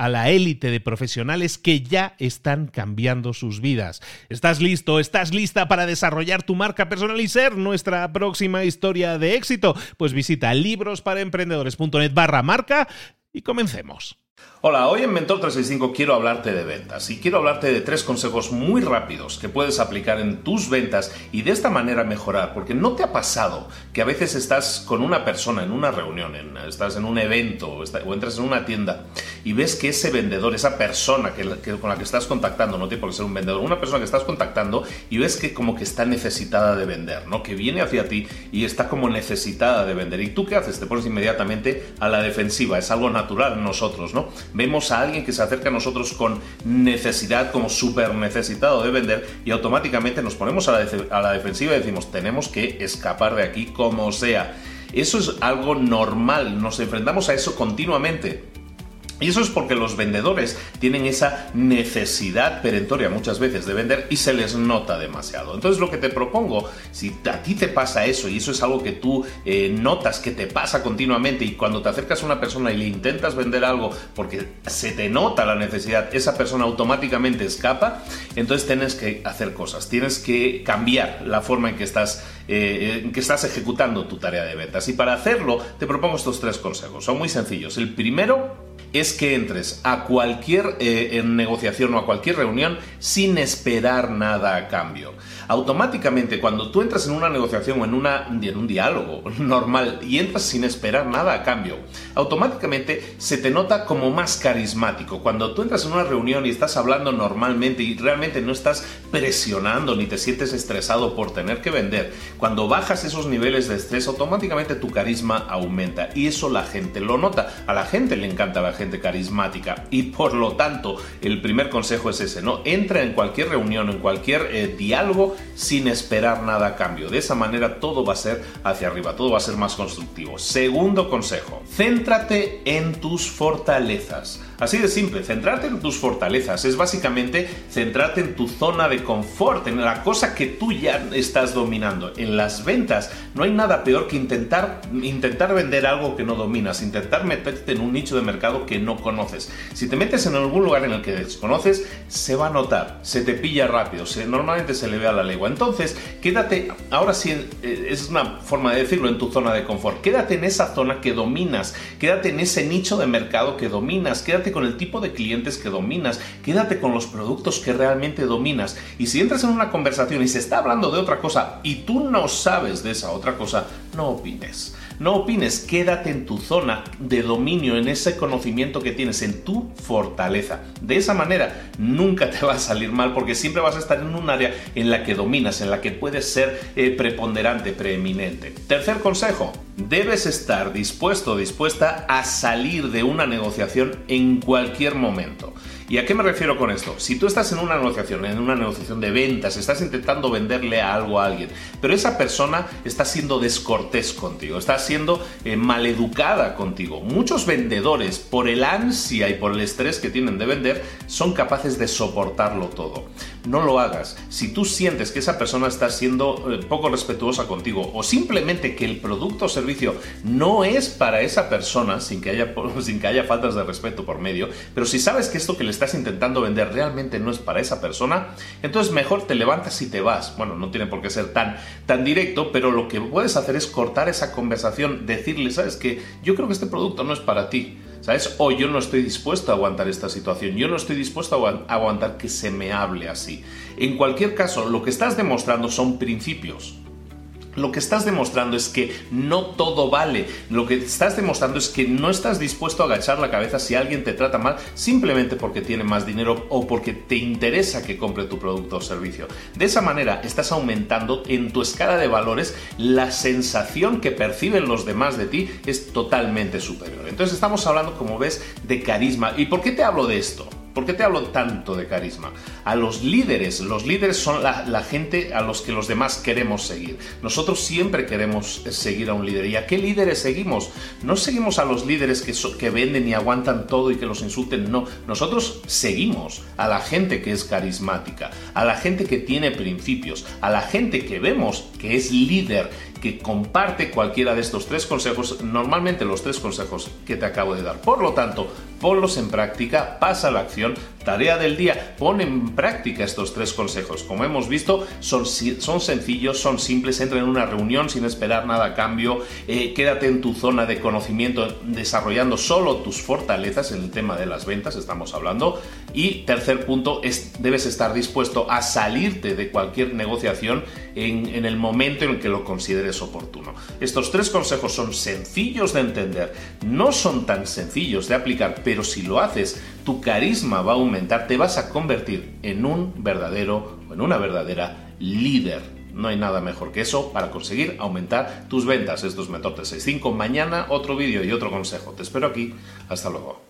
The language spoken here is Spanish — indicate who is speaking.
Speaker 1: a la élite de profesionales que ya están cambiando sus vidas. ¿Estás listo? ¿Estás lista para desarrollar tu marca personal y ser nuestra próxima historia de éxito? Pues visita librosparaemprendedores.net barra marca y comencemos.
Speaker 2: Hola, hoy en Mentor 365 quiero hablarte de ventas y quiero hablarte de tres consejos muy rápidos que puedes aplicar en tus ventas y de esta manera mejorar, porque no te ha pasado que a veces estás con una persona en una reunión, estás en un evento o, entras en una tienda y ves que ese vendedor, esa persona con la que estás contactando, no tiene por qué ser un vendedor, una persona que estás contactando y ves que como que está necesitada de vender, ¿no? Que viene hacia ti y está como necesitada de vender. ¿Y tú qué haces? Te pones inmediatamente a la defensiva, es algo natural nosotros, ¿no? vemos a alguien que se acerca a nosotros con necesidad, como súper necesitado de vender, y automáticamente nos ponemos a la, defensiva y decimos, tenemos que escapar de aquí como sea. Eso es algo normal, nos enfrentamos a eso continuamente. Y eso es porque los vendedores tienen esa necesidad perentoria muchas veces de vender y se les nota demasiado. Entonces lo que te propongo, si a ti te pasa eso y eso es algo que tú eh, notas que te pasa continuamente y cuando te acercas a una persona y le intentas vender algo porque se te nota la necesidad, esa persona automáticamente escapa, entonces tienes que hacer cosas, tienes que cambiar la forma en que estás, eh, en que estás ejecutando tu tarea de ventas. Y para hacerlo te propongo estos tres consejos. Son muy sencillos. El primero es que entres a cualquier eh, negociación o a cualquier reunión sin esperar nada a cambio. Automáticamente, cuando tú entras en una negociación o en, una, en un diálogo normal y entras sin esperar nada a cambio, automáticamente se te nota como más carismático. Cuando tú entras en una reunión y estás hablando normalmente y realmente no estás presionando ni te sientes estresado por tener que vender, cuando bajas esos niveles de estrés, automáticamente tu carisma aumenta y eso la gente lo nota. A la gente le encanta la gente carismática y por lo tanto el primer consejo es ese, ¿no? Entra en cualquier reunión, en cualquier eh, diálogo sin esperar nada a cambio. De esa manera todo va a ser hacia arriba, todo va a ser más constructivo. Segundo consejo, céntrate en tus fortalezas. Así de simple, centrarte en tus fortalezas es básicamente centrarte en tu zona de confort, en la cosa que tú ya estás dominando. En las ventas no hay nada peor que intentar, intentar vender algo que no dominas, intentar meterte en un nicho de mercado que no conoces. Si te metes en algún lugar en el que desconoces, se va a notar, se te pilla rápido, normalmente se le ve a la legua. Entonces, quédate, ahora sí eh, es una forma de decirlo, en tu zona de confort. Quédate en esa zona que dominas, quédate en ese nicho de mercado que dominas, quédate con el tipo de clientes que dominas, quédate con los productos que realmente dominas. Y si entras en una conversación y se está hablando de otra cosa y tú no sabes de esa otra cosa, no opines. No opines, quédate en tu zona de dominio, en ese conocimiento que tienes, en tu fortaleza. De esa manera nunca te va a salir mal porque siempre vas a estar en un área en la que dominas, en la que puedes ser eh, preponderante, preeminente. Tercer consejo, debes estar dispuesto o dispuesta a salir de una negociación en cualquier momento. ¿Y a qué me refiero con esto? Si tú estás en una negociación, en una negociación de ventas, estás intentando venderle algo a alguien, pero esa persona está siendo descortés contigo, está siendo eh, maleducada contigo. Muchos vendedores, por el ansia y por el estrés que tienen de vender, son capaces de soportarlo todo. No lo hagas. Si tú sientes que esa persona está siendo eh, poco respetuosa contigo o simplemente que el producto o servicio no es para esa persona, sin que haya, sin que haya faltas de respeto por medio, pero si sabes que esto que le estás intentando vender realmente no es para esa persona, entonces mejor te levantas y te vas. Bueno, no tiene por qué ser tan, tan directo, pero lo que puedes hacer es cortar esa conversación, decirle, sabes que yo creo que este producto no es para ti. ¿Sabes? O yo no estoy dispuesto a aguantar esta situación, yo no estoy dispuesto a aguantar que se me hable así. En cualquier caso, lo que estás demostrando son principios. Lo que estás demostrando es que no todo vale. Lo que estás demostrando es que no estás dispuesto a agachar la cabeza si alguien te trata mal simplemente porque tiene más dinero o porque te interesa que compre tu producto o servicio. De esa manera estás aumentando en tu escala de valores la sensación que perciben los demás de ti es totalmente superior. Entonces estamos hablando, como ves, de carisma. ¿Y por qué te hablo de esto? ¿Por qué te hablo tanto de carisma? A los líderes, los líderes son la, gente a los que los demás queremos seguir. Nosotros siempre queremos seguir a un líder. ¿Y a qué líderes seguimos? No seguimos a los líderes que, que venden y aguantan todo y que los insulten, no. Nosotros seguimos a la gente que es carismática, a la gente que tiene principios, a la gente que vemos que es líder que comparte cualquiera de estos tres consejos, normalmente los tres consejos que te acabo de dar. Por lo tanto, ponlos en práctica, pasa a la acción, tarea del día, pon en práctica estos tres consejos. Como hemos visto, son, sencillos, son simples, entra en una reunión sin esperar nada a cambio, eh, quédate en tu zona de conocimiento desarrollando solo tus fortalezas en el tema de las ventas, estamos hablando. Y tercer punto, es, debes estar dispuesto a salirte de cualquier negociación en, en el momento en el que lo consideres oportuno. Estos tres consejos son sencillos de entender, no son tan sencillos de aplicar, pero si lo haces, tu carisma va a aumentar, te vas a convertir en un verdadero o en una verdadera líder. No hay nada mejor que eso para conseguir aumentar tus ventas. Esto es Mentor 65. Mañana otro vídeo y otro consejo. Te espero aquí. Hasta luego.